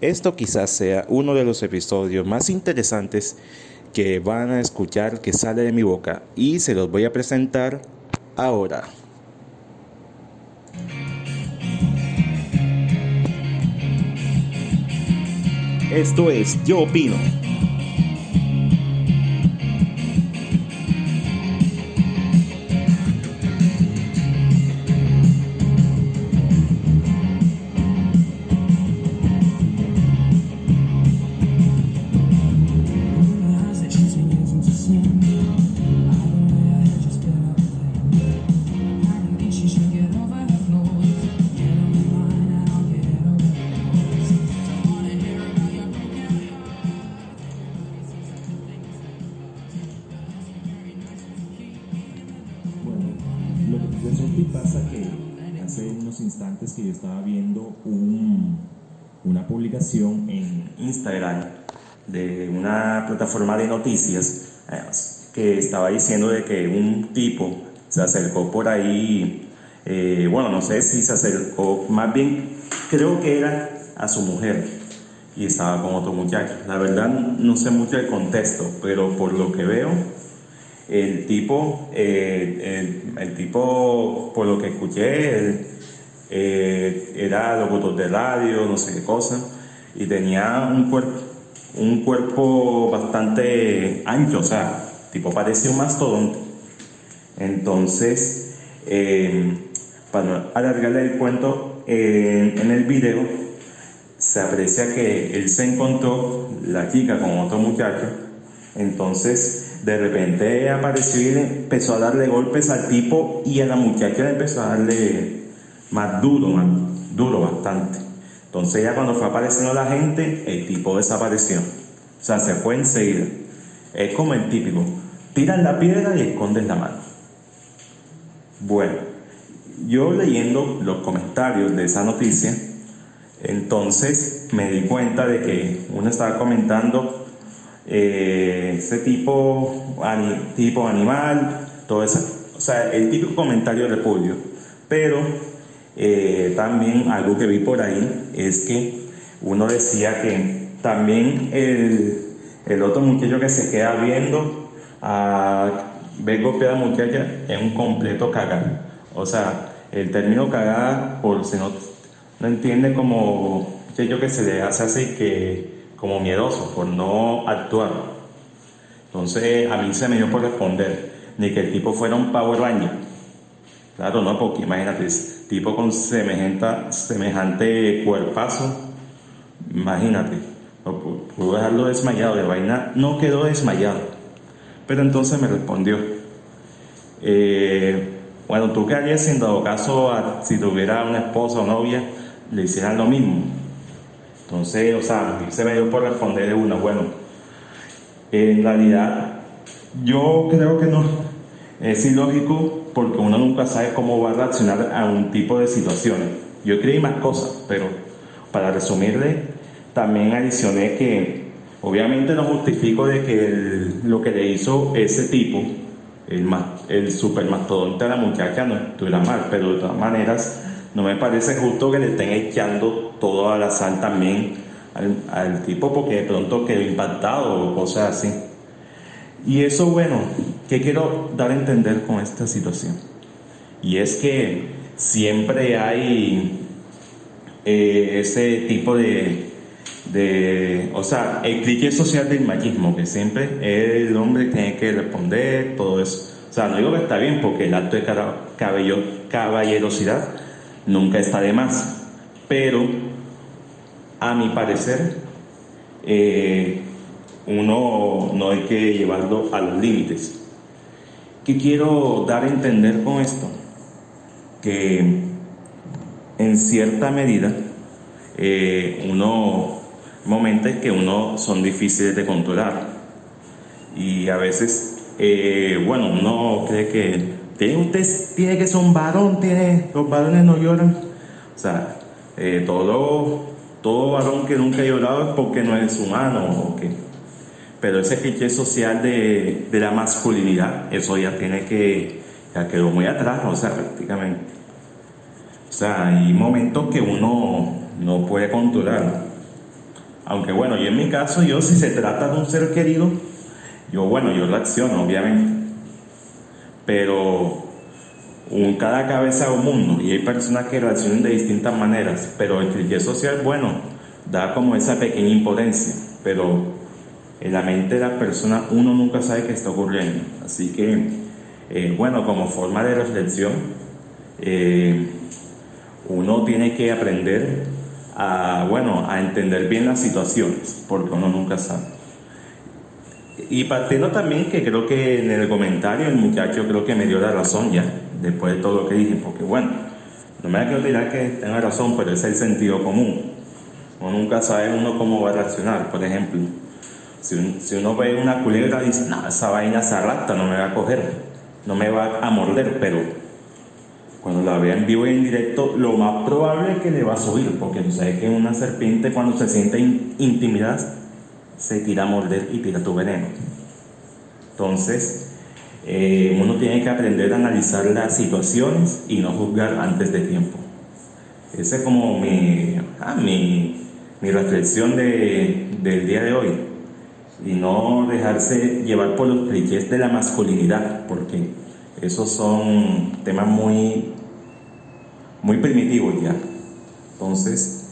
Esto quizás sea uno de los episodios más interesantes que van a escuchar que sale de mi boca y se los voy a presentar ahora. Esto es Yo Opino. Instantes que yo estaba viendo un, una publicación en Instagram de una plataforma de noticias eh, que estaba diciendo de que un tipo se acercó por ahí, eh, bueno, no sé si se acercó, más bien creo que era a su mujer y estaba con otro muchacho. La verdad no sé mucho el contexto, pero por lo que veo, el tipo, eh, el, tipo, por lo que escuché, eh, era locutor de radio, no sé qué cosa, y tenía un cuerpo, un cuerpo bastante ancho, o sea, tipo parecía un mastodonte. Entonces, eh, para alargarle el cuento, en el video se aprecia que él se encontró la chica con otro muchacho, entonces de repente apareció y empezó a darle golpes al tipo y a la muchacha le empezó a darle más duro, más duro bastante. Entonces ya cuando fue apareciendo la gente, el tipo desapareció. O sea, se fue enseguida. Es como el típico, tiran la piedra y esconden la mano. Bueno, yo leyendo los comentarios de esa noticia, entonces me di cuenta de que uno estaba comentando eh, ese tipo, tipo animal, todo eso. O sea, el típico comentario de repudio. Pero eh, también algo que vi por ahí es que uno decía que también el, el otro muchacho que se queda viendo a ver golpear a muchacha es un completo cagar. O sea, el término cagada, por si no, no entiende como muchacho que se le hace así que como miedoso por no actuar. Entonces a mí se me dio por responder, ni que el tipo fuera un Power Ranger. Claro, no, porque imagínate, tipo con semejante, semejante cuerpazo, imagínate, pudo dejarlo desmayado, de vaina no quedó desmayado. Pero entonces me respondió, eh, bueno, ¿tú qué harías dado caso si tuviera una esposa o novia le hicieran lo mismo? Entonces, o sea, se me dio por responder de una, bueno, en realidad yo creo que no, es ilógico porque uno nunca sabe cómo va a reaccionar a un tipo de situaciones. Yo creí más cosas, pero para resumirle, también adicioné que obviamente no justifico de que lo que le hizo ese tipo, el, el supermastodonte a la muchacha, no estuviera mal, pero de todas maneras no me parece justo que le estén echando toda la sal también al, tipo porque de pronto quedó impactado o cosas así. Y eso, bueno, ¿qué quiero dar a entender con esta situación? Y es que siempre hay eh, ese tipo de, de, o sea, el cliché social del machismo, que siempre el hombre tiene que responder, todo eso. O sea, no digo que está bien porque el acto de cabello, caballerosidad nunca está de más. Pero, a mi parecer, eh, uno no hay que llevarlo a los límites. ¿Qué quiero dar a entender con esto? Que en cierta medida, eh, uno, momentos que uno son difíciles de controlar. Y a veces, eh, bueno, uno cree que usted tiene que ser un varón, tiene, los varones no lloran. O sea, eh, todo, todo varón que nunca ha llorado es porque no es humano. Pero ese cliché social de, de, la masculinidad, eso ya tiene que, ya quedó muy atrás, o sea, prácticamente. O sea, hay momentos que uno no puede controlar. Aunque bueno, yo en mi caso, yo si se trata de un ser querido, yo bueno, yo reacciono, obviamente. Pero un, cada cabeza es un mundo y hay personas que reaccionan de distintas maneras, pero el cliché social, bueno, da como esa pequeña impotencia, pero en la mente de la persona uno nunca sabe qué está ocurriendo. Así que, eh, bueno, como forma de reflexión, eh, uno tiene que aprender a, bueno, a entender bien las situaciones, porque uno nunca sabe. Y partiendo también que creo que en el comentario el muchacho creo que me dio la razón ya, después de todo lo que dije, porque bueno, no me da que dirá que tenga razón, pero es el sentido común. Uno nunca sabe uno cómo va a reaccionar, por ejemplo. Si, uno ve una culebra dice, no, esa vaina se arrastra, no me va a coger, no me va a morder, pero cuando la vea en vivo y en directo, lo más probable es que le va a subir, porque tú sabes que una serpiente cuando se siente intimidad se tira a morder y tira tu veneno. Entonces, eh, uno tiene que aprender a analizar las situaciones y no juzgar antes de tiempo. Esa es como mi, ah, mi, mi reflexión de, del día de hoy. Y no dejarse llevar por los clichés de la masculinidad, porque esos son temas muy, muy primitivos ya. Entonces,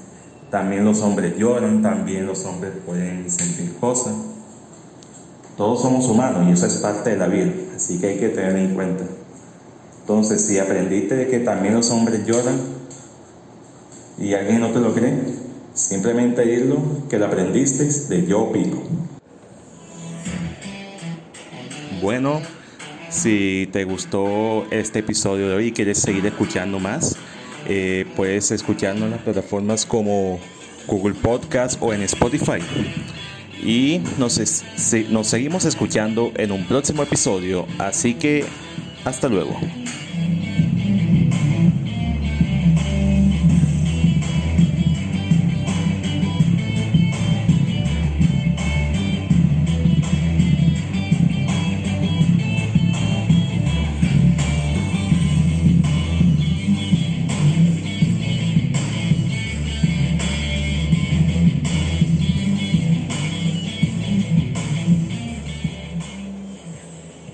también los hombres lloran, también los hombres pueden sentir cosas. Todos somos humanos y eso es parte de la vida, así que hay que tener en cuenta. Entonces, si aprendiste de que también los hombres lloran y alguien no te lo cree, simplemente dilo que lo aprendiste de yo opino. Bueno, si te gustó este episodio de hoy y quieres seguir escuchando más, eh, puedes escucharnos en las plataformas como Google Podcast o en Spotify. Y nos, nos seguimos escuchando en un próximo episodio, así que hasta luego.